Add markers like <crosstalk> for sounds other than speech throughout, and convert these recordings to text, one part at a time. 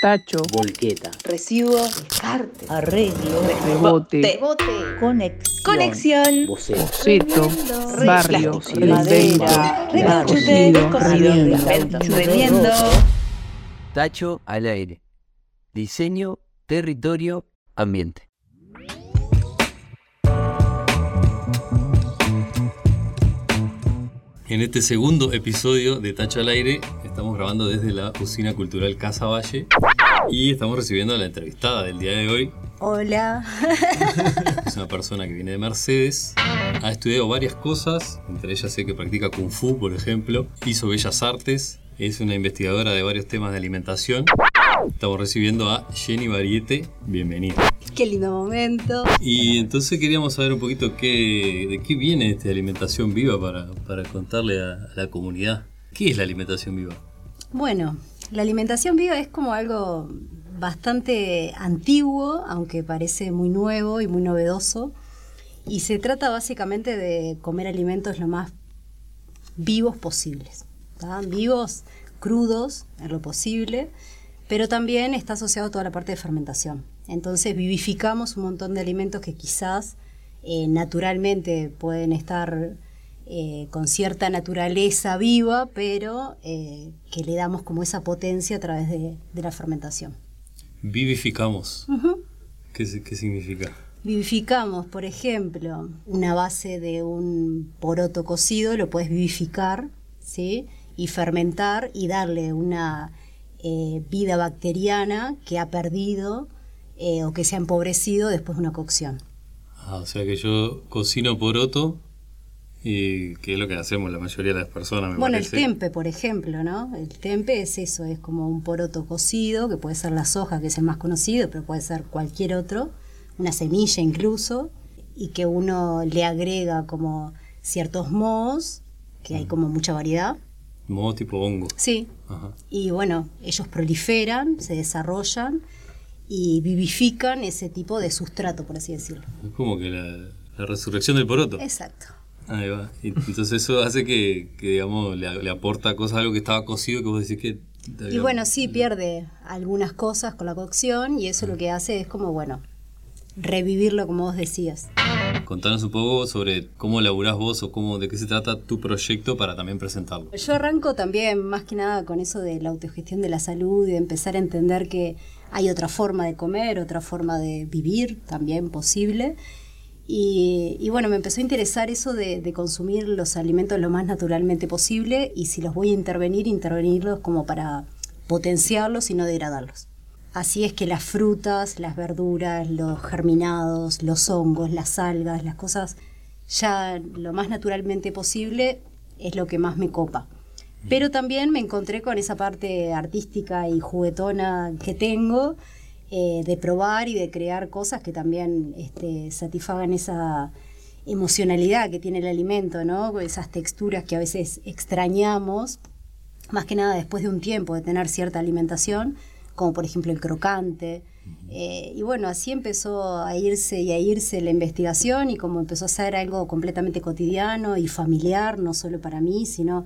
tacho, volqueta, recibo, descarte, arreglo, rebote, rebote, conexión, conexión, boceto, barrio, madera, roto. Tacho al aire. Diseño, territorio, ambiente. En este segundo episodio de Tacho al Aire estamos grabando desde la Usina Cultural Casa Valle y estamos recibiendo a la entrevistada del día de hoy. Hola. <laughs> Es una persona que viene de Mercedes, ha estudiado varias cosas, entre ellas sé que practica Kung Fu, por ejemplo, hizo Bellas Artes, es una investigadora de varios temas de alimentación. Estamos recibiendo a Jenny Variete, bienvenida. Qué lindo momento. Y entonces queríamos saber un poquito qué, de qué viene esta alimentación viva para, para contarle a, a la comunidad. ¿Qué es la alimentación viva? Bueno, la alimentación viva es como algo bastante antiguo, aunque parece muy nuevo y muy novedoso. Y se trata básicamente de comer alimentos lo más vivos posibles. Vivos, crudos, en lo posible, pero también está asociado a toda la parte de fermentación. Entonces vivificamos un montón de alimentos que quizás eh, naturalmente pueden estar eh, con cierta naturaleza viva, pero eh, que le damos como esa potencia a través de, de la fermentación. Vivificamos. ¿Qué, si- qué significa? Vivificamos, por ejemplo, una base de un poroto cocido, lo puedes vivificar, ¿sí? Y fermentar y darle una eh, vida bacteriana que ha perdido eh, o que se ha empobrecido después de una cocción. Ah, o sea que yo cocino poroto y que es lo que hacemos la mayoría de las personas, me Bueno, el tempe, por ejemplo, ¿no? El tempe es eso, es como un poroto cocido, que puede ser la soja, que es el más conocido, pero puede ser cualquier otro, una semilla incluso, y que uno le agrega como ciertos mohos, que hay como mucha variedad. Modo tipo hongo. Sí, Ajá. y bueno, ellos proliferan, se desarrollan y vivifican ese tipo de sustrato, por así decirlo. Es como que la, la resurrección del poroto. Exacto. Ahí va. Y entonces eso hace que, que, digamos, le, le aporta cosas a algo que estaba cocido que vos decís que... Y bueno, sí, pierde algunas cosas con la cocción y eso lo que hace es como, bueno, revivirlo como vos decías. Contanos un poco sobre cómo laburás vos o cómo, de qué se trata tu proyecto para también presentarlo. Yo arranco también más que nada con eso de la autogestión de la salud y de empezar a entender que hay otra forma de comer, otra forma de vivir también posible. Y, y bueno, me empezó a interesar eso de, de consumir los alimentos lo más naturalmente posible y si los voy a intervenir, intervenirlos como para potenciarlos y no degradarlos. Así es que las frutas, las verduras, los germinados, los hongos, las algas, las cosas ya lo más naturalmente posible es lo que más me copa. Pero también me encontré con esa parte artística y juguetona que tengo eh, de probar y de crear cosas que también este, satisfagan esa emocionalidad que tiene el alimento, ¿no? Esas texturas que a veces extrañamos, más que nada después de un tiempo de tener cierta alimentación, como por ejemplo el crocante. Eh, y bueno, así empezó a irse y a irse la investigación y como empezó a ser algo completamente cotidiano y familiar, no solo para mí, sino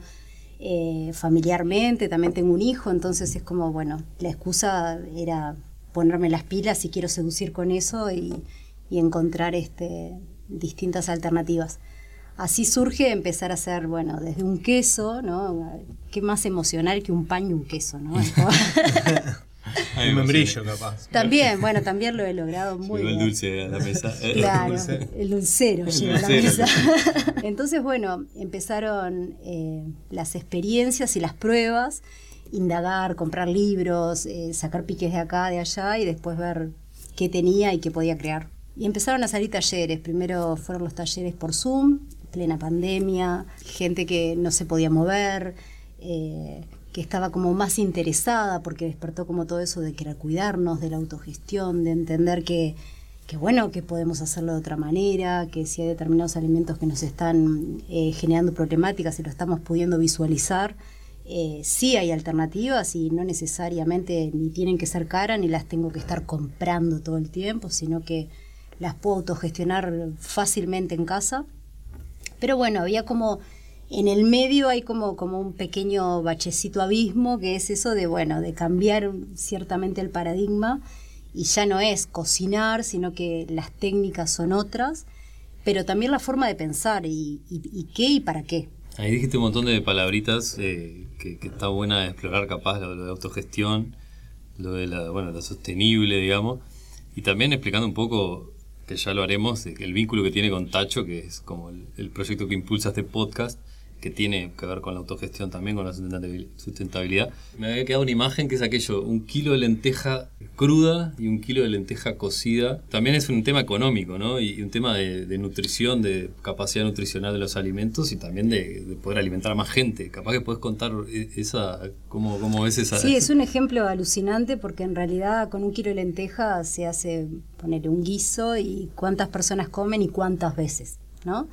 eh, familiarmente, también tengo un hijo, entonces es como, bueno, la excusa era ponerme las pilas si quiero seducir con eso y, y encontrar este, distintas alternativas. Así surge empezar a hacer, bueno, desde un queso, ¿no? Qué más emocional que un pan y un queso, ¿no? <laughs> Un membrillo, capaz. también, bueno, también lo he logrado <laughs> muy Llegó el bien. dulce a la mesa. <laughs> Claro, el dulcero El llegó a la mesa. Entonces, bueno, empezaron eh, las experiencias y las pruebas, indagar, comprar libros, eh, sacar piques de acá, de allá y después ver qué tenía y qué podía crear. Y empezaron a salir talleres. Primero fueron los talleres por Zoom, plena pandemia, gente que no se podía mover, eh, que estaba como más interesada porque despertó como todo eso de querer cuidarnos, de la autogestión, de entender que, bueno, que podemos hacerlo de otra manera, que si hay determinados alimentos que nos están eh, generando problemáticas y lo estamos pudiendo visualizar, eh, sí hay alternativas y no necesariamente ni tienen que ser caras ni las tengo que estar comprando todo el tiempo, sino que las puedo autogestionar fácilmente en casa. Pero bueno, había como En el medio hay como, como un pequeño bachecito abismo, que es eso de, bueno, de cambiar ciertamente el paradigma y ya no es cocinar, sino que las técnicas son otras, pero también la forma de pensar y, qué y para qué. Ahí dijiste un montón de palabritas eh, que, está buena de explorar capaz, lo, lo de autogestión, lo de la, bueno, lo sostenible, digamos, y también explicando un poco, que ya lo haremos, el vínculo que tiene con Tacho, que es como el proyecto que impulsa este podcast, que tiene que ver con la autogestión también, con la sustentabil- sustentabilidad. Me había quedado una imagen que es aquello, un kilo de lenteja cruda y un kilo de lenteja cocida. También es un tema económico, ¿no? Y, un tema de, nutrición, de capacidad nutricional de los alimentos y también de, de poder alimentar a más gente. Capaz que puedes contar e- esa, cómo, cómo ves esa... Sí, es un ejemplo alucinante porque en realidad con un kilo de lenteja se hace poner un guiso y cuántas personas comen y cuántas veces, ¿no?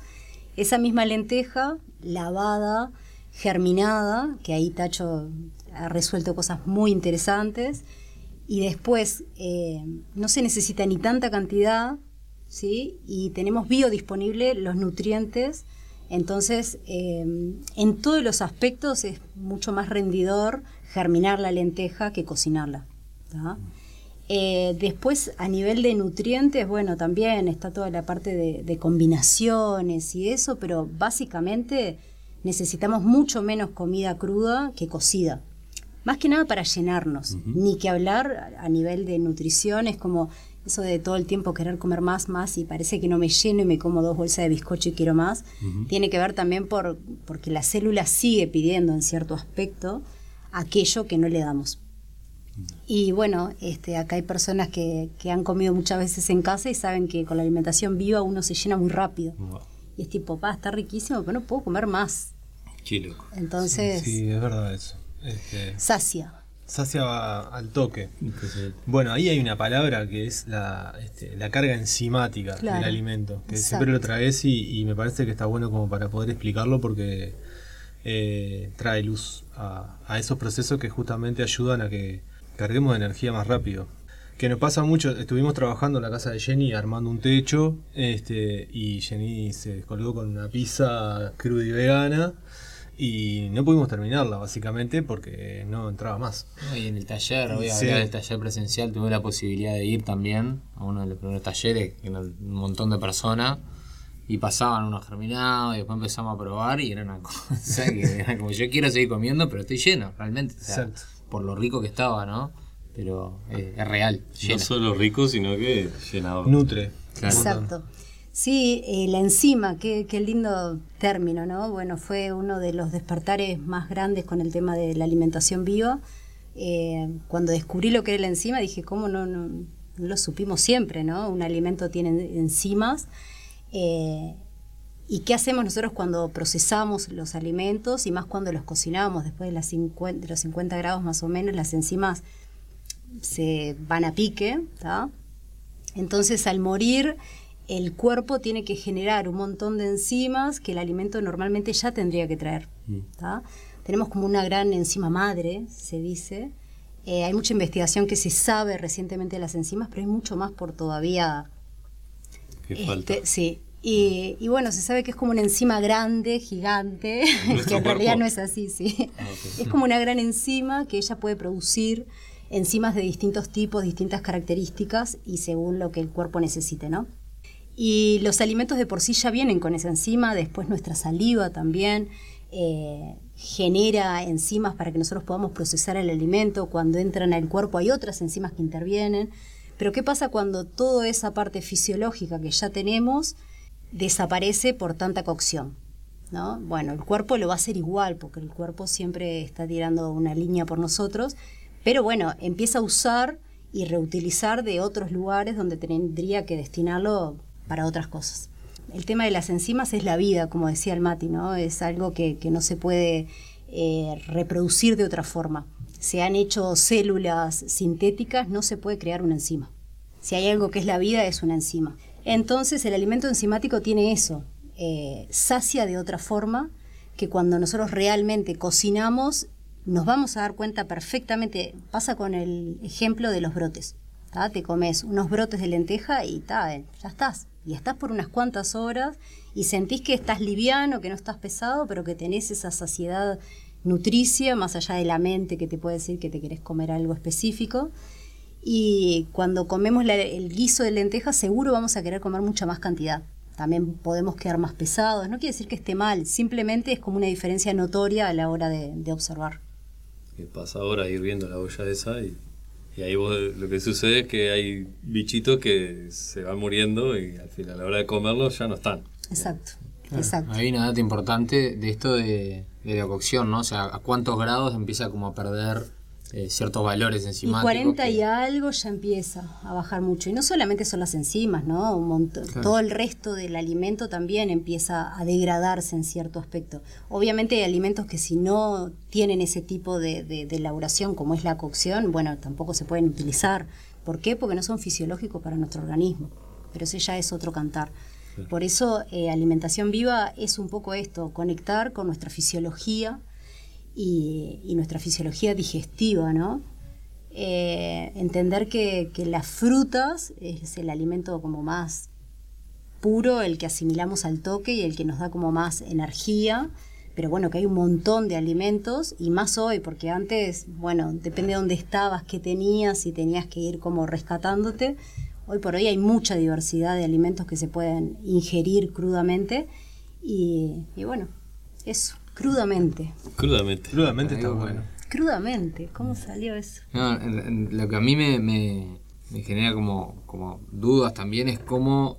Esa misma lenteja lavada, germinada, que ahí Tacho ha resuelto cosas muy interesantes, y después eh, no se necesita ni tanta cantidad, ¿sí? Y tenemos biodisponible los nutrientes, entonces eh, en todos los aspectos es mucho más rendidor germinar la lenteja que cocinarla. Eh, después, a nivel de nutrientes, bueno, también está toda la parte de, de combinaciones y eso, pero básicamente necesitamos mucho menos comida cruda que cocida. Más que nada para llenarnos, ni que hablar a a nivel de nutrición, es como eso de todo el tiempo querer comer más, más y parece que no me lleno y me como dos bolsas de bizcocho y quiero más. Tiene que ver también por, porque la célula sigue pidiendo en cierto aspecto aquello que no le damos. Y bueno, este, acá hay personas que, que han comido muchas veces en casa y saben que con la alimentación viva uno se llena muy rápido. Y es tipo, pa, está riquísimo, pero no puedo comer más. Qué loco. Entonces, Sí, es verdad eso. Este, sacia. sacia va al toque. Bueno, ahí hay una palabra que es la, este, la carga enzimática Claro. del alimento, que Exacto. siempre lo traes y, y me parece que está bueno como para poder explicarlo porque eh, trae luz a, a esos procesos que justamente ayudan a que carguemos de energía más rápido. Que nos pasa mucho, estuvimos trabajando en la casa de Jenny armando un techo este, y Jenny se descolgó con una pizza cruda y vegana y no pudimos terminarla básicamente porque no entraba más. Y en el taller, voy a Sí. hablar del taller presencial, tuve la posibilidad de ir también a uno de los primeros talleres, que un montón de personas, y pasaban unos germinados, y después empezamos a probar, y era una <laughs> cosa que era como yo quiero seguir comiendo, pero estoy lleno, realmente. O sea, Exacto. Por lo rico que estaba, ¿no? Pero eh, es real, No solo rico, sino que llenador. Nutre. Claro. Exacto. Sí, eh, la enzima, qué, qué lindo término, ¿no? Bueno, fue uno de los despertares más grandes con el tema de la alimentación viva. Eh, cuando descubrí lo que era la enzima, dije, ¿cómo no, no, no lo supimos siempre, ¿no? Un alimento tiene enzimas. Eh, ¿Y qué hacemos nosotros cuando procesamos los alimentos y más cuando los cocinamos después de, las 50 de los 50 grados más o menos? Las enzimas se van a pique, ¿tá? Entonces, al morir, el cuerpo tiene que generar un montón de enzimas que el alimento normalmente ya tendría que traer. ¿tá? Tenemos como una gran enzima madre, se dice. Eh, hay mucha investigación que se sabe recientemente de las enzimas, pero hay mucho más por todavía. Que este, falta. sí. Y, y bueno, se sabe que es como una enzima grande, gigante, ¿Nuestro <laughs> que en realidad cuerpo? no es así, sí. Ah. Es como una gran enzima que ella puede producir enzimas de distintos tipos, distintas características y según lo que el cuerpo necesite, ¿no? Y los alimentos de por sí ya vienen con esa enzima, después nuestra saliva también eh, genera enzimas para que nosotros podamos procesar el alimento. Cuando entran al cuerpo hay otras enzimas que intervienen. Pero ¿qué pasa cuando toda esa parte fisiológica que ya tenemos desaparece por tanta cocción? ¿no? Bueno, el cuerpo lo va a hacer igual, porque el cuerpo siempre está tirando una línea por nosotros, pero bueno, empieza a usar y reutilizar de otros lugares donde tendría que destinarlo para otras cosas. El tema de las enzimas es la vida, como decía el Mati, ¿no? Es algo que, no se puede eh, reproducir de otra forma. Se han hecho células sintéticas, no se puede crear una enzima. Si hay algo que es la vida, es una enzima. Entonces el alimento enzimático tiene eso, eh, sacia de otra forma que cuando nosotros realmente cocinamos nos vamos a dar cuenta perfectamente, pasa con el ejemplo de los brotes. ¿tá? Te comes unos brotes de lenteja y eh, ya estás. Y estás por unas cuantas horas y sentís que estás liviano, que no estás pesado, pero que tenés esa saciedad nutricia, más allá de la mente que te puede decir que te querés comer algo específico. Y cuando comemos la- el guiso de lentejas, seguro vamos a querer comer mucha más cantidad. También podemos quedar más pesados. No quiere decir que esté mal, simplemente es como una diferencia notoria a la hora de, de observar. Que pasa ahora ir viendo la olla esa y, y ahí vos lo que sucede es que hay bichitos que se van muriendo y al final a la hora de comerlos ya no están. Exacto, exacto. Hay una data importante de esto de, de la cocción, ¿no? O sea, a cuántos grados empieza como a perder eh, ciertos valores Y enzimáticos. 40 y algo ya empieza a bajar mucho. Y no solamente son las enzimas, ¿no? Un montón, Todo el resto del alimento también empieza a degradarse en cierto aspecto. Obviamente hay alimentos que si no tienen ese tipo de, de- de elaboración como es la cocción, bueno, tampoco se pueden utilizar. ¿Por qué? Porque no son fisiológicos para nuestro organismo. Pero ese ya es otro cantar. Por eso eh, alimentación viva es un poco esto, conectar con nuestra fisiología y, nuestra fisiología digestiva, ¿no? Eh, entender que, las frutas es el alimento como más puro, el que asimilamos al toque y el que nos da como más energía, pero bueno, que hay un montón de alimentos y más hoy, porque antes, bueno, depende de dónde estabas, qué tenías y tenías que ir como rescatándote. Hoy por hoy hay mucha diversidad de alimentos que se pueden ingerir crudamente y bueno, eso, crudamente. Crudamente. Crudamente está bueno. Crudamente, ¿cómo salió eso? No, en- en- lo que a mí me, me- me genera como, como dudas también es cómo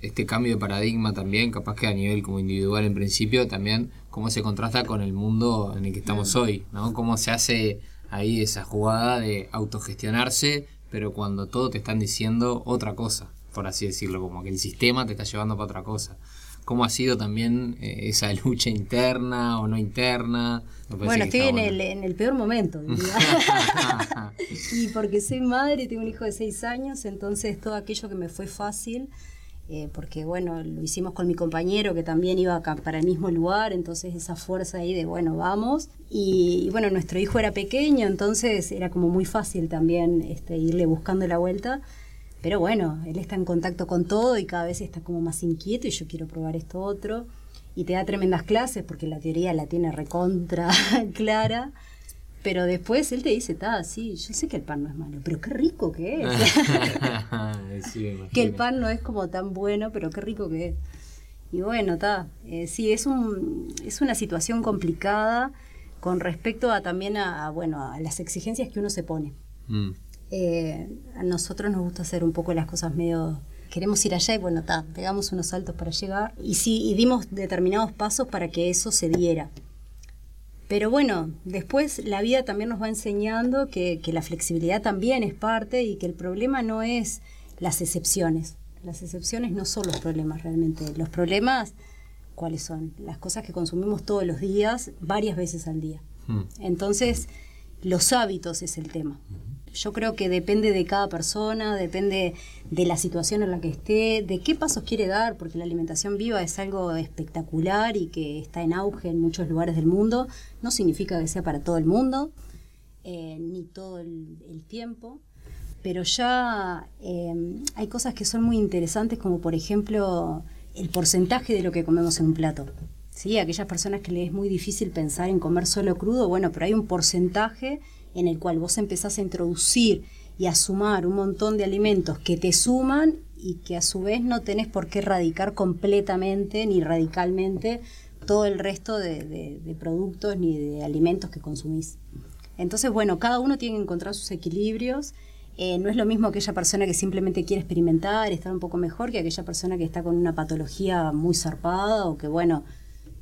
este cambio de paradigma también, capaz que a nivel como individual en principio, también cómo se contrasta con el mundo en el que estamos hoy, ¿no? Cómo se hace ahí esa jugada de autogestionarse, pero cuando todo te están diciendo otra cosa, por así decirlo, como que el sistema te está llevando para otra cosa. ¿Cómo ha sido también eh, esa lucha interna o no interna? Bueno, estoy en bueno. el, en el peor momento, <laughs> y porque soy madre, tengo un hijo de seis años, entonces todo aquello que me fue fácil, eh, porque bueno, lo hicimos con mi compañero que también iba acá para el mismo lugar, entonces esa fuerza ahí de bueno, vamos. Y, y bueno, nuestro hijo era pequeño, entonces era como muy fácil también este, irle buscando la vuelta. Pero bueno, él está en contacto con todo y cada vez está como más inquieto y yo quiero probar esto otro. Y te da tremendas clases porque la teoría la tiene recontra <laughs> clara. Pero después él te dice, ta, sí, yo sé que el pan no es malo, pero qué rico que es. <laughs> Sí, que el pan no es como tan bueno, pero qué rico que es. Y bueno, está. sí, es, un, es una situación complicada con respecto a también a, a, bueno, a las exigencias que uno se pone. Mm. Eh, a nosotros nos gusta hacer un poco las cosas medio... Queremos ir allá y bueno, está, pegamos unos saltos para llegar. Y sí, y dimos determinados pasos para que eso se diera. Pero bueno, después la vida también nos va enseñando que, que la flexibilidad también es parte y que el problema no es las excepciones. Las excepciones no son los problemas realmente. Los problemas, ¿cuáles son? Las cosas que consumimos todos los días, varias veces al día. Mm. Entonces, los hábitos es el tema. Yo creo que depende de cada persona, depende de la situación en la que esté, de qué pasos quiere dar, porque la alimentación viva es algo espectacular y que está en auge en muchos lugares del mundo. No significa que sea para todo el mundo, eh, ni todo el, tiempo, pero ya eh, hay cosas que son muy interesantes, como por ejemplo el porcentaje de lo que comemos en un plato. ¿Sí? Aquellas personas que les es muy difícil pensar en comer solo crudo, bueno, pero hay un porcentaje en el cual vos empezás a introducir y a sumar un montón de alimentos que te suman y que a su vez no tenés por qué erradicar completamente ni radicalmente todo el resto de, de, productos ni de alimentos que consumís. Entonces, bueno, cada uno tiene que encontrar sus equilibrios. Eh, no es lo mismo aquella persona que simplemente quiere experimentar, estar un poco mejor, que aquella persona que está con una patología muy zarpada o que, bueno,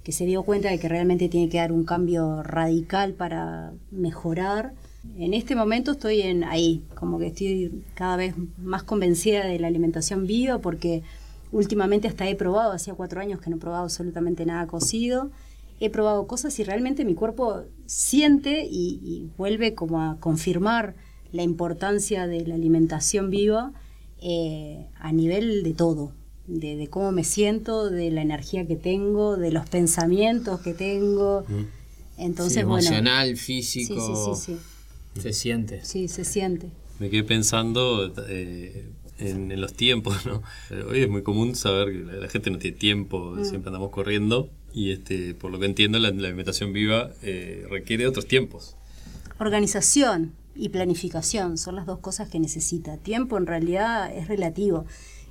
que se dio cuenta de que realmente tiene que dar un cambio radical para mejorar. En este momento estoy en ahí, como que estoy cada vez más convencida de la alimentación viva porque últimamente hasta he probado, hacía cuatro años que no he probado absolutamente nada cocido, he probado cosas y realmente mi cuerpo siente y, y vuelve como a confirmar la importancia de la alimentación viva eh, a nivel de todo, de, de, cómo me siento, de la energía que tengo, de los pensamientos que tengo. Entonces, sí, emocional, bueno, físico. Sí, sí, sí, sí. Se siente. Sí, se siente. me quedé pensando eh, en, en los tiempos, ¿no? Eh, Hoy es muy común saber que la, la gente no tiene tiempo, Mm. siempre andamos corriendo y este, por lo que entiendo la, la alimentación viva eh, requiere otros tiempos. Organización y planificación son las dos cosas que necesita. Tiempo en realidad es relativo.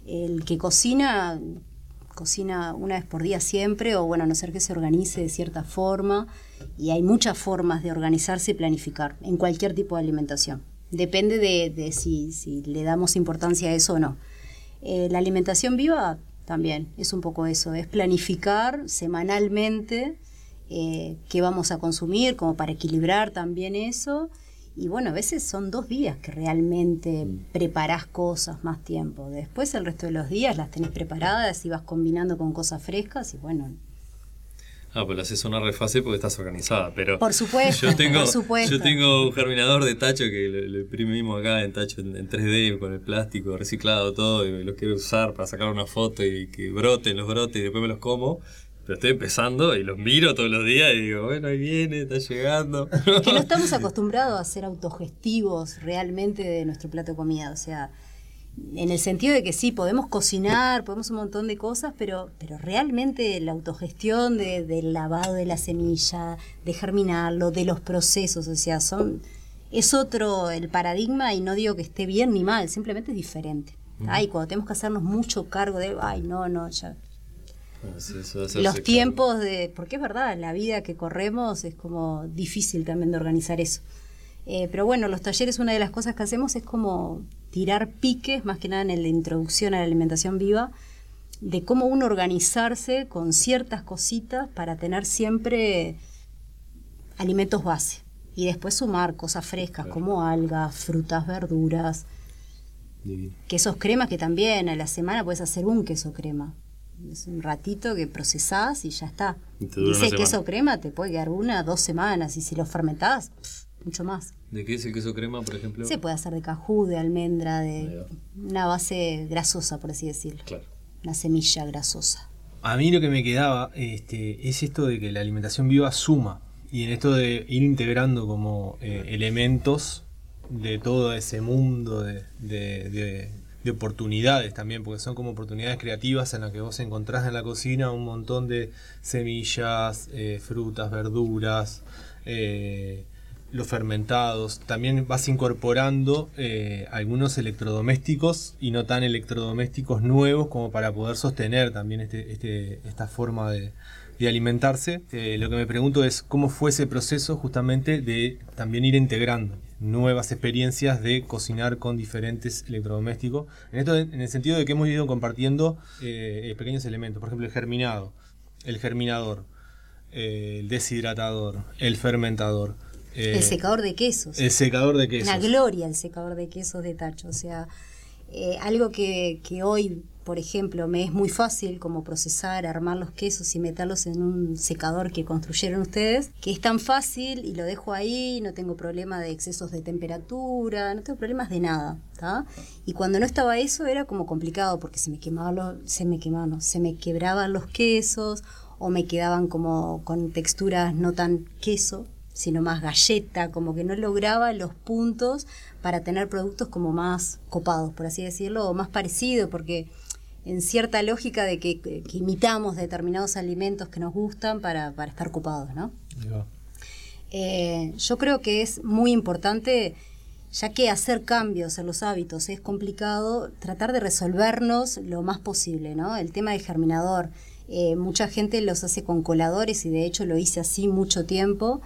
El que cocina, cocina una vez por día siempre, o bueno, a no ser que se organice de cierta forma, y hay muchas formas de organizarse y planificar en cualquier tipo de alimentación. Depende de, si, si le damos importancia a eso o no. Eh, la alimentación viva también es un poco eso, es planificar semanalmente eh, qué vamos a consumir, como para equilibrar también eso. Y bueno, a veces son dos días que realmente preparás cosas más tiempo. Después el resto de los días las tenés preparadas y vas combinando con cosas frescas y bueno, Ah, pues lo haces sonar re fácil porque estás organizada, pero... Por supuesto, yo tengo, por supuesto. Yo tengo un germinador de tacho que lo, lo imprimimos acá en tacho en, en 3D con el plástico reciclado todo y lo quiero usar para sacar una foto y que broten los brotes y después me los como. Pero estoy empezando y los miro todos los días y digo, bueno, ahí viene, está llegando. <laughs> que no estamos acostumbrados a ser autogestivos realmente de nuestro plato de comida. O sea, en el sentido de que sí, podemos cocinar, podemos un montón de cosas, pero, pero realmente la autogestión de- del lavado de la semilla, de germinarlo, de los procesos, o sea, son es otro el paradigma y no digo que esté bien ni mal, simplemente es diferente. Ay, cuando tenemos que hacernos mucho cargo de, ay, no, no, ya, De los tiempos de, porque es verdad, la vida que corremos es como difícil también de organizar eso. Eh, pero bueno, los talleres, una de las cosas que hacemos es como tirar piques, más que nada en la introducción a la alimentación viva, de cómo uno organizarse con ciertas cositas para tener siempre alimentos base. Y después sumar cosas frescas como algas, frutas, verduras, Divino. quesos crema que también a la semana puedes hacer un queso crema. Es un ratito que procesás y ya está. Y Dice queso crema te puede quedar una, dos semanas y si lo fermentás, pff, mucho más. ¿De qué es el queso crema, por ejemplo? Se puede hacer de cajú, de almendra, de una base grasosa, por así decirlo. Claro. Una semilla grasosa. A mí lo que me quedaba este, es esto de que la alimentación viva suma y en esto de ir integrando como eh, elementos de todo ese mundo de, de- de- de oportunidades también, porque son como oportunidades creativas en las que vos encontrás en la cocina un montón de semillas, eh, frutas, verduras, eh, los fermentados. También vas incorporando eh, algunos electrodomésticos y no tan electrodomésticos nuevos como para poder sostener también este, este- esta forma de, alimentarse. Lo que me pregunto es cómo fue ese proceso justamente de también ir integrando nuevas experiencias de cocinar con diferentes electrodomésticos. En esto, en el sentido de que hemos ido compartiendo eh, pequeños elementos, por ejemplo el germinado, el germinador, eh, el deshidratador, el fermentador. eh, el secador de quesos. el secador de quesos. Una gloria el secador de quesos de tacho. O sea, eh, algo que, que hoy, por ejemplo, me es muy fácil como procesar, armar los quesos y meterlos en un secador que construyeron ustedes, que es tan fácil y lo dejo ahí, no tengo problema de excesos de temperatura, no tengo problemas de nada. Y cuando no estaba eso era como complicado porque se me quemaban los, se me quemaban, se me quebraban los quesos o me quedaban como con texturas no tan queso, sino más galleta, como que no lograba los puntos para tener productos como más copados, por así decirlo, o más parecidos, porque en cierta lógica de que, que imitamos determinados alimentos que nos gustan para, para estar copados, ¿no? Eh, yo creo que es muy importante, ya que hacer cambios en los hábitos es complicado, tratar de resolvernos lo más posible, ¿no? El tema del germinador, eh, mucha gente los hace con coladores y de hecho lo hice así mucho tiempo,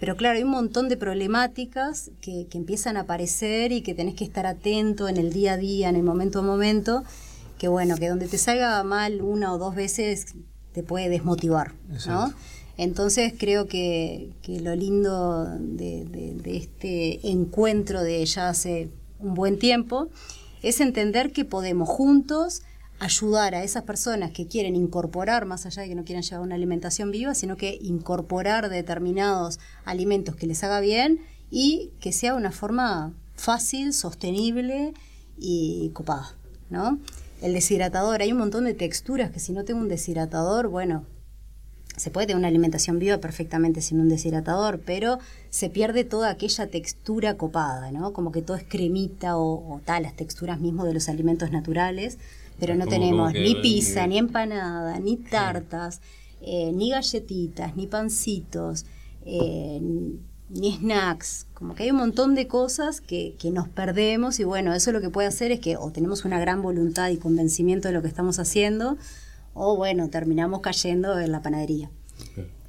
pero claro, hay un montón de problemáticas que, que empiezan a aparecer y que tenés que estar atento en el día a día, en el momento a momento, que bueno, que donde te salga mal una o dos veces te puede desmotivar, ¿no? Entonces creo que, que lo lindo de, de- de este encuentro de ya hace un buen tiempo es entender que podemos juntos ayudar a esas personas que quieren incorporar, más allá de que no quieran llevar una alimentación viva, sino que incorporar determinados alimentos que les haga bien y que sea una forma fácil, sostenible y copada, ¿no? El deshidratador, hay un montón de texturas que si no tengo un deshidratador, bueno, se puede tener una alimentación viva perfectamente sin un deshidratador, pero se pierde toda aquella textura copada, ¿no? Como que todo es cremita o, o tal, las texturas mismo de los alimentos naturales, pero no tenemos ni pizza, ni empanada, ni tartas, eh, ni galletitas, ni pancitos, eh, ni snacks. Como que hay un montón de cosas que, que nos perdemos y bueno, eso lo que puede hacer es que o tenemos una gran voluntad y convencimiento de lo que estamos haciendo, o bueno, terminamos cayendo en la panadería.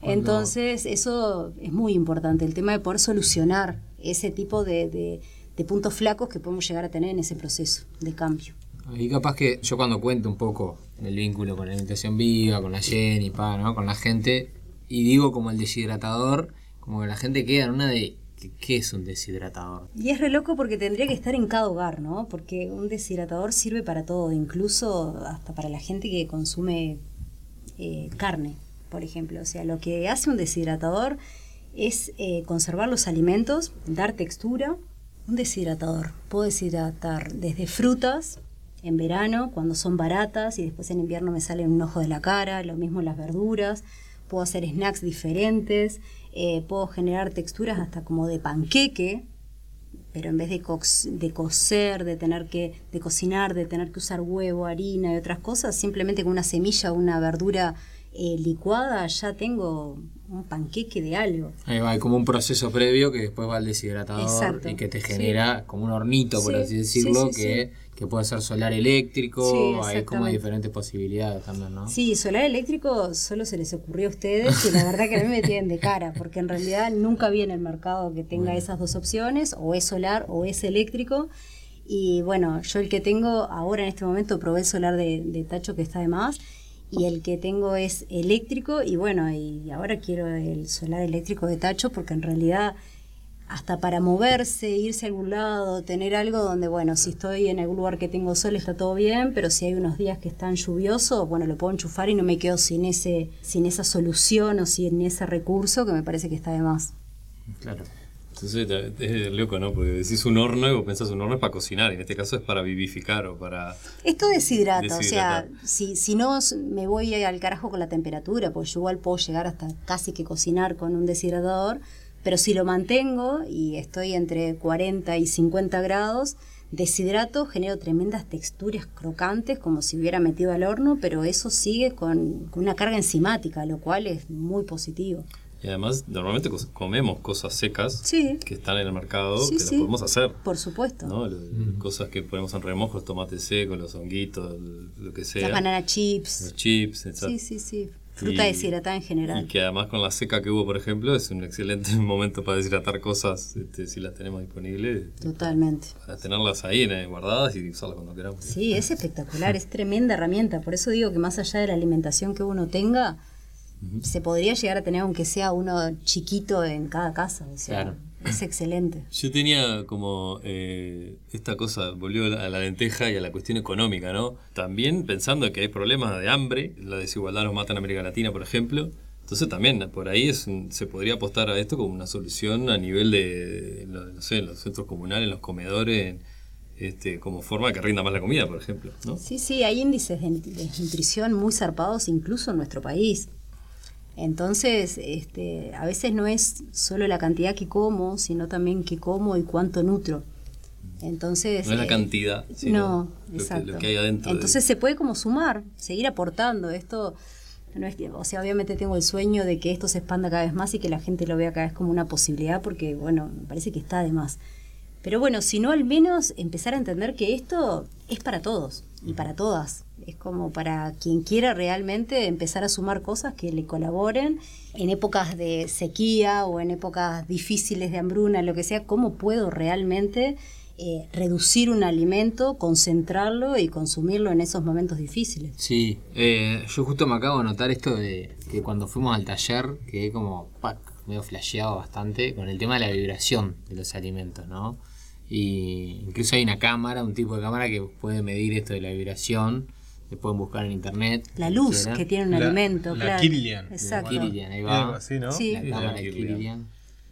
Entonces, eso es muy importante, el tema de poder solucionar ese tipo de, de- de puntos flacos que podemos llegar a tener en ese proceso de cambio. Y capaz que yo cuando cuento un poco el vínculo con la alimentación viva, con la Jenny, pa, ¿no? con la gente, y digo como el deshidratador, como que la gente queda en una de ¿qué, es un deshidratador? Y es re loco porque tendría que estar en cada hogar, ¿no? Porque un deshidratador sirve para todo, incluso hasta para la gente que consume eh, carne, por ejemplo. O sea, lo que hace un deshidratador es eh, conservar los alimentos, dar textura. Un deshidratador, puedo deshidratar desde frutas en verano, cuando son baratas, y después en invierno me sale un ojo de la cara, lo mismo las verduras. Puedo hacer snacks diferentes, eh, puedo generar texturas hasta como de panqueque, pero en vez de, cox- de cocer, de tener que, de cocinar, de tener que usar huevo, harina y otras cosas, simplemente con una semilla o una verdura eh, licuada ya tengo un panqueque de algo. Ahí va, hay como un proceso previo que después va al deshidratador Exacto, y que te sí. genera como un hornito, por Sí, así decirlo, sí, que, que puede ser solar eléctrico, Sí, hay como diferentes posibilidades también, ¿no? Sí, solar eléctrico solo se les ocurrió a ustedes y la verdad que a mí me tienen de cara, porque en realidad nunca vi en el mercado que tenga esas dos opciones, o es solar o es eléctrico. Y bueno, yo el que tengo ahora en este momento probé el solar de, de Tacho que está de más, y el que tengo es eléctrico, y bueno, y ahora quiero el solar eléctrico de Tacho porque en realidad hasta para moverse, irse a algún lado, tener algo donde, bueno, si estoy en algún lugar que tengo sol está todo bien, pero si hay unos días que están lluviosos, bueno, lo puedo enchufar y no me quedo sin ese, sin esa solución o sin ese recurso que me parece que está de más. Claro. Entonces es loco, ¿no? Porque decís un horno y vos pensás un horno es para cocinar, en este caso es para vivificar o para... Esto deshidrata, o sea, si, si no me voy al carajo con la temperatura, pues yo igual puedo llegar hasta casi que cocinar con un deshidratador, pero si lo mantengo y estoy entre 40 y 50 grados, deshidrato, genero tremendas texturas crocantes como si hubiera metido al horno, pero eso sigue con, con una carga enzimática, lo cual es muy positivo. Y además, normalmente comemos cosas secas Sí. que están en el mercado, Sí, que sí. las podemos hacer. Por supuesto. ¿no? Lo- Cosas que ponemos en remojo, el tomate seco, los honguitos, lo que sea. Las banana chips. Los chips, etc. Sí, sí, sí. Fruta Y- deshidratada en general. Y que además con la seca que hubo, por ejemplo, es un excelente <laughs> momento para deshidratar cosas este, si las tenemos disponibles, Totalmente. para tenerlas ahí guardadas y usarlas cuando queramos. Sí, es espectacular, es tremenda herramienta. Por eso digo que más allá de la alimentación que uno tenga, se podría llegar a tener aunque sea uno chiquito en cada casa. O sea, Claro. Es excelente. Yo tenía como eh, esta cosa, volvió a la- lenteja y a la cuestión económica, ¿no? También pensando que hay problemas de hambre, la desigualdad nos mata en América Latina, por ejemplo. Entonces también por ahí es un- se podría apostar a esto como una solución a nivel de, no sé, los centros comunales, en los comedores, este, como forma de que rinda más la comida, por ejemplo, ¿no? Sí, sí, hay índices de desnutrición muy zarpados incluso en nuestro país. Entonces, este, a veces no es solo la cantidad que como, sino también qué como y cuánto nutro. Entonces, No es la eh, cantidad, sino no, lo que- exacto. lo que hay adentro de- Entonces se puede como sumar, seguir aportando. Esto no es que- o sea, obviamente tengo el sueño de que esto se expanda cada vez más y que la gente lo vea cada vez como una posibilidad, porque bueno, me parece que está de más. Pero bueno, si no al menos empezar a entender que esto es para todos y para todas. Es como para quien quiera realmente empezar a sumar cosas que le colaboren en épocas de sequía o en épocas difíciles de hambruna, lo que sea, cómo puedo realmente eh, reducir un alimento, concentrarlo y consumirlo en esos momentos difíciles. Sí, eh, yo justo me acabo de notar esto de que cuando fuimos al taller quedé como medio flasheado bastante con el tema de la vibración de los alimentos, ¿no? Y incluso hay una cámara, un tipo de cámara que puede medir esto de la vibración, que pueden buscar en internet. La luz que tiene un La- alimento, la claro. Kirlian. Exacto. Kirlian, ahí Algo va. así, ¿no? Sí. La cámara de Kirlian. Kirlian.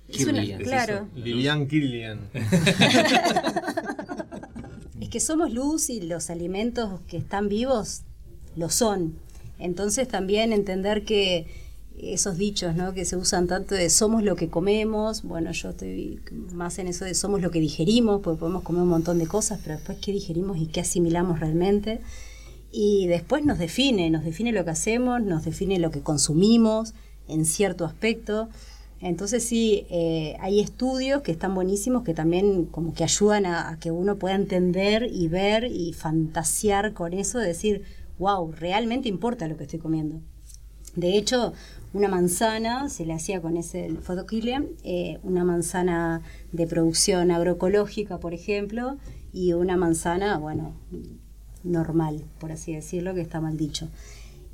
Es una- Kirlian. claro. Lilian Kirlian. <laughs> Es que somos luz y los alimentos que están vivos lo son. Entonces también entender que esos dichos ¿no? que se usan tanto de somos lo que comemos, bueno, yo estoy más en eso de somos lo que digerimos, porque podemos comer un montón de cosas, pero después qué digerimos y qué asimilamos realmente. Y después nos define, nos define lo que hacemos, nos define lo que consumimos en cierto aspecto. Entonces sí, eh, hay estudios que están buenísimos que también como que ayudan a, que uno pueda entender y ver y fantasear con eso, de decir, wow, realmente importa lo que estoy comiendo. De hecho, una manzana se le hacía con ese fotoquile, eh, una manzana de producción agroecológica, por ejemplo, y una manzana, bueno, normal, por así decirlo, que está mal dicho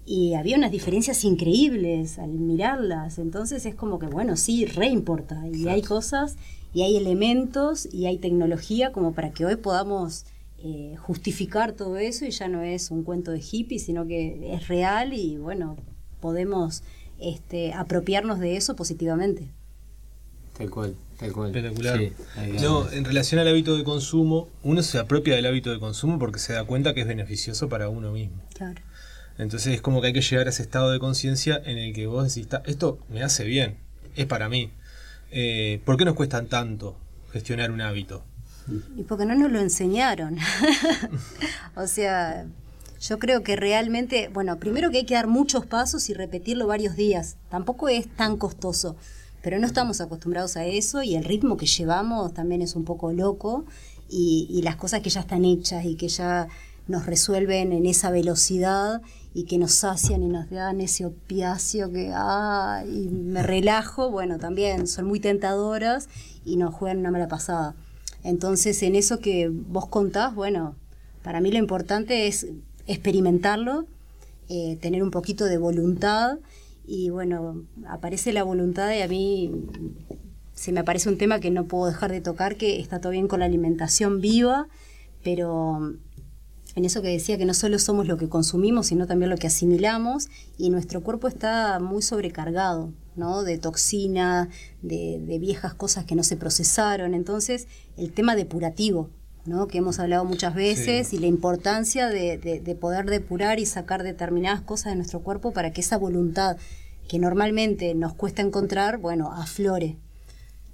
y había unas diferencias increíbles al mirarlas. Entonces es como que, bueno, sí, re importa. Y hay cosas, y hay elementos, y hay tecnología como para que hoy podamos eh, justificar todo eso y ya no es un cuento de hippie, sino que es real y bueno, podemos este, apropiarnos de eso positivamente. Tal cual, tal cual. Espectacular. Sí, no, en relación al hábito de consumo, uno se apropia del hábito de consumo porque se da cuenta que es beneficioso para uno mismo. Claro. Entonces es como que hay que llegar a ese estado de conciencia en el que vos decís, esto me hace bien, es para mí. Eh, ¿Por qué nos cuesta tanto gestionar un hábito? Y porque no nos lo enseñaron. <laughs> o sea, yo creo que realmente, bueno, primero que hay que dar muchos pasos y repetirlo varios días. Tampoco es tan costoso, pero no estamos acostumbrados a eso y el ritmo que llevamos también es un poco loco y, las cosas que ya están hechas y que ya nos resuelven en esa velocidad y que nos sacian y nos dan ese opiáceo que, ah, y me relajo, bueno, también son muy tentadoras y nos juegan una mala pasada. Entonces, en eso que vos contás, bueno, para mí lo importante es experimentarlo, eh, tener un poquito de voluntad y bueno, aparece la voluntad y a mí se me aparece un tema que no puedo dejar de tocar, que está todo bien con la alimentación viva, pero en eso que decía que no solo somos lo que consumimos, sino también lo que asimilamos, y nuestro cuerpo está muy sobrecargado, ¿no? De toxina, de, de viejas cosas que no se procesaron. Entonces, el tema depurativo, ¿no? que hemos hablado muchas veces, Sí. y la importancia de, de- de poder depurar y sacar determinadas cosas de nuestro cuerpo para que esa voluntad que normalmente nos cuesta encontrar, bueno, aflore.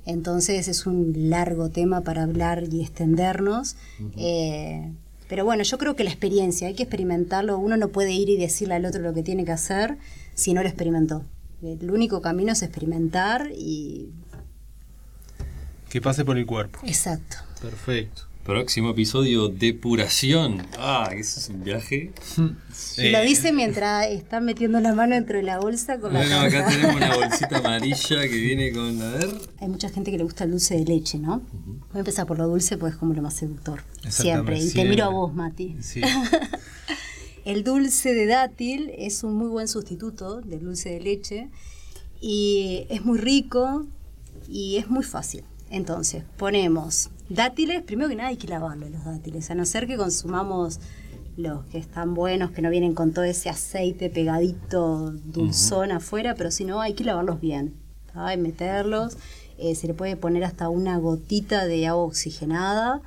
Entonces es un largo tema para hablar y extendernos. Eh, pero bueno, yo creo que la experiencia, hay que experimentarlo. Uno no puede ir y decirle al otro lo que tiene que hacer si no lo experimentó. El único camino es experimentar y... Que pase por el cuerpo. Exacto. Perfecto. Próximo episodio, depuración. Ah, eso es un viaje. Y lo dice mientras está metiendo la mano dentro de la bolsa con la Bueno, acá carta. tenemos una bolsita amarilla que viene con, a ver, Hay mucha gente que le gusta el dulce de leche, ¿no? Voy a empezar por lo dulce porque es como lo más seductor. Siempre. Y te miro a vos, Mati. Sí. <laughs> El dulce de dátil es un muy buen sustituto del dulce de leche y es muy rico y es muy fácil. Entonces, ponemos dátiles, primero que nada hay que lavarlos los dátiles, a no ser que consumamos los que están buenos, que no vienen con todo ese aceite pegadito, dulzón afuera, pero si no, hay que lavarlos bien. ¿tá? Y meterlos, eh, se le puede poner hasta una gotita de agua oxigenada,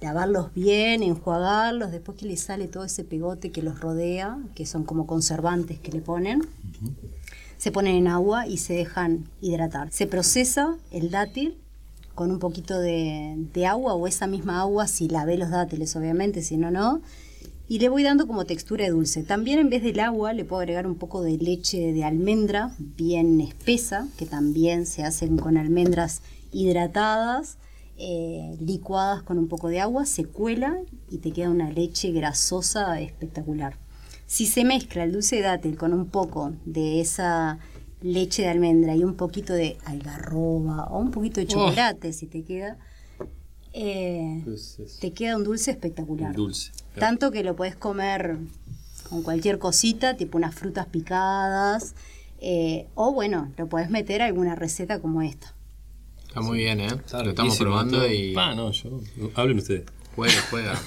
lavarlos bien, enjuagarlos, después que le sale todo ese pegote que los rodea, que son como conservantes que le ponen, se ponen en agua y se dejan hidratar. Se procesa el dátil con un poquito de, agua o esa misma agua si lavé los dátiles, obviamente, si no, no. Y le voy dando como textura de dulce. También en vez del agua le puedo agregar un poco de leche de almendra bien espesa, que también se hacen con almendras hidratadas, eh, licuadas con un poco de agua, se cuela y te queda una leche grasosa espectacular. Si se mezcla el dulce de dátil con un poco de esa leche de almendra y un poquito de algarroba o un poquito de chocolate, si te queda, eh, Pues es- te queda un dulce espectacular. dulce. Tanto que lo puedes comer con cualquier cosita, tipo unas frutas picadas, eh, o bueno, lo puedes meter a alguna receta como esta. Está muy bien, ¿eh? Está Lo estamos probando y Pa, no, yo. Hablen ustedes. Juega, juega.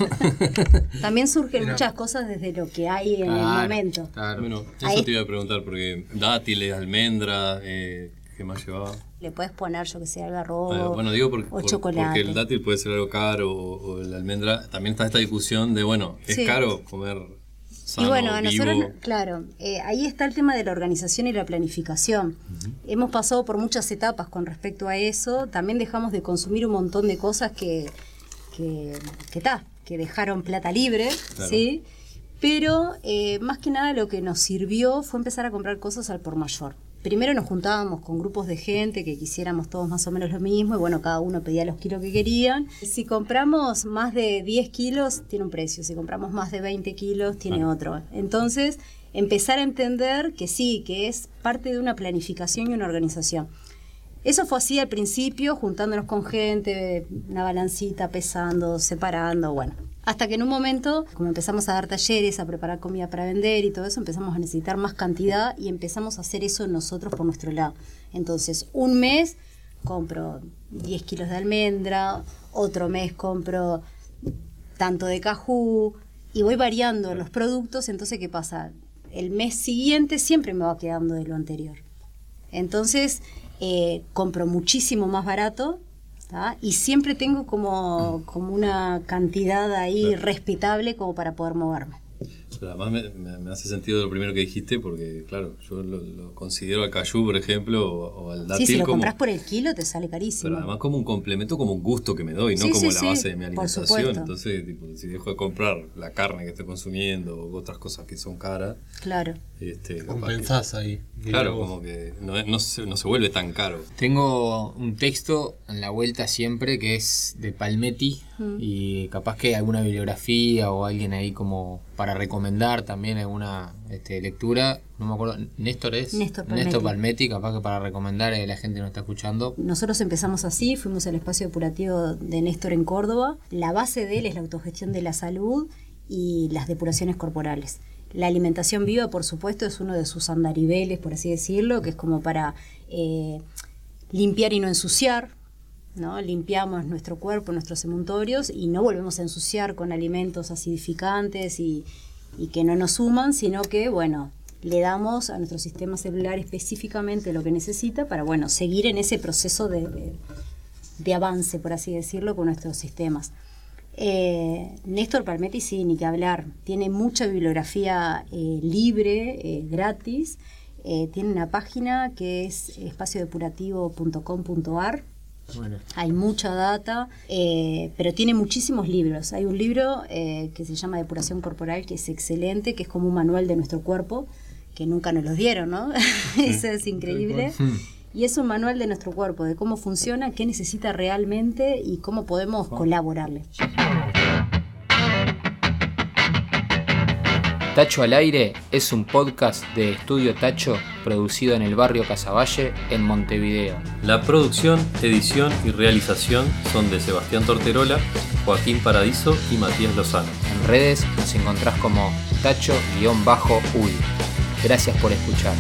<laughs> También surgen muchas cosas desde lo que hay en el momento. claro. Bueno, eso Ahí- te iba a preguntar porque dátiles, almendra, eh, ¿qué más llevaba? Le puedes poner, yo que sé, algarroba Ah, bueno, digo por- o por- chocolate. porque el dátil puede ser algo caro o, o la almendra. También está esta discusión de, bueno, ¿es Sí. caro comer sano, y bueno, a nosotros, vivo. claro, eh, ahí está el tema de la organización y la planificación. Hemos pasado por muchas etapas con respecto a eso. También dejamos de consumir un montón de cosas que, que, que, ta, que dejaron plata libre, Claro. ¿sí? Pero eh, más que nada lo que nos sirvió fue empezar a comprar cosas al por mayor. Primero nos juntábamos con grupos de gente que quisiéramos todos más o menos lo mismo y bueno, cada uno pedía los kilos que querían. Si compramos más de 10 kilos, tiene un precio. Si compramos más de 20 kilos, tiene otro. Entonces, empezar a entender que sí, que es parte de una planificación y una organización. Eso fue así al principio, juntándonos con gente, una balancita, pesando, separando, bueno. Hasta que en un momento, como empezamos a dar talleres, a preparar comida para vender y todo eso, empezamos a necesitar más cantidad y empezamos a hacer eso nosotros por nuestro lado. Entonces, un mes compro 10 kilos de almendra, otro mes compro tanto de cajú y voy variando los productos, entonces ¿qué pasa? El mes siguiente siempre me va quedando de lo anterior. Entonces eh, compro muchísimo más barato ¿tá? y siempre tengo como, como una cantidad ahí respetable como para poder moverme. Pero además me, me- me hace sentido lo primero que dijiste porque, claro, yo lo, lo considero al cayú, por ejemplo, o, o al dátil Sí, si lo como... compras por el kilo te sale carísimo. Pero además como un complemento, como un gusto que me doy, no como sí, la sí, base de mi alimentación. Entonces, tipo, si dejo de comprar la carne que estoy consumiendo o otras cosas que son caras, Claro. este, que- ahí. Claro, Vos. como que no, se, no se vuelve tan caro. Tengo un texto en la vuelta siempre que es de Palmetti y capaz que alguna bibliografía o alguien ahí como para recomendar también alguna este, lectura. No me acuerdo, Néstor es. Néstor Palmetti. Palmetti, capaz que para recomendar a la gente que nos está escuchando. Nosotros empezamos así, fuimos al espacio depurativo de Néstor en Córdoba. La base de él es la autogestión de la salud y las depuraciones corporales. La alimentación viva, por supuesto, es uno de sus andariveles, por así decirlo, que es como para eh, limpiar y no ensuciar. ¿no? Limpiamos nuestro cuerpo, nuestros emuntorios y no volvemos a ensuciar con alimentos acidificantes y, y que no nos suman, sino que, bueno, le damos a nuestro sistema celular específicamente lo que necesita para, bueno, seguir en ese proceso de, de- avance, por así decirlo, con nuestros sistemas. Eh, Néstor Palmetti, sí, ni que hablar. Tiene mucha bibliografía eh, libre, eh, gratis. Eh, tiene una página que es espaciodepurativo.com.ar. Bueno, Hay mucha data, eh, pero tiene muchísimos libros. Hay un libro eh, que se llama Depuración Corporal, que es excelente, que es como un manual de nuestro cuerpo, que nunca nos los dieron, ¿no? <laughs> Eso es increíble. Y es un manual de nuestro cuerpo, de cómo funciona, qué necesita realmente y cómo podemos colaborarle. Tacho al aire es un podcast de Estudio Tacho producido en el barrio Casaballe en Montevideo. La producción, edición y realización son de Sebastián Torterola, Joaquín Paradiso y Matías Lozano. En redes nos encontrás como Tacho-Uy. Gracias por escuchar.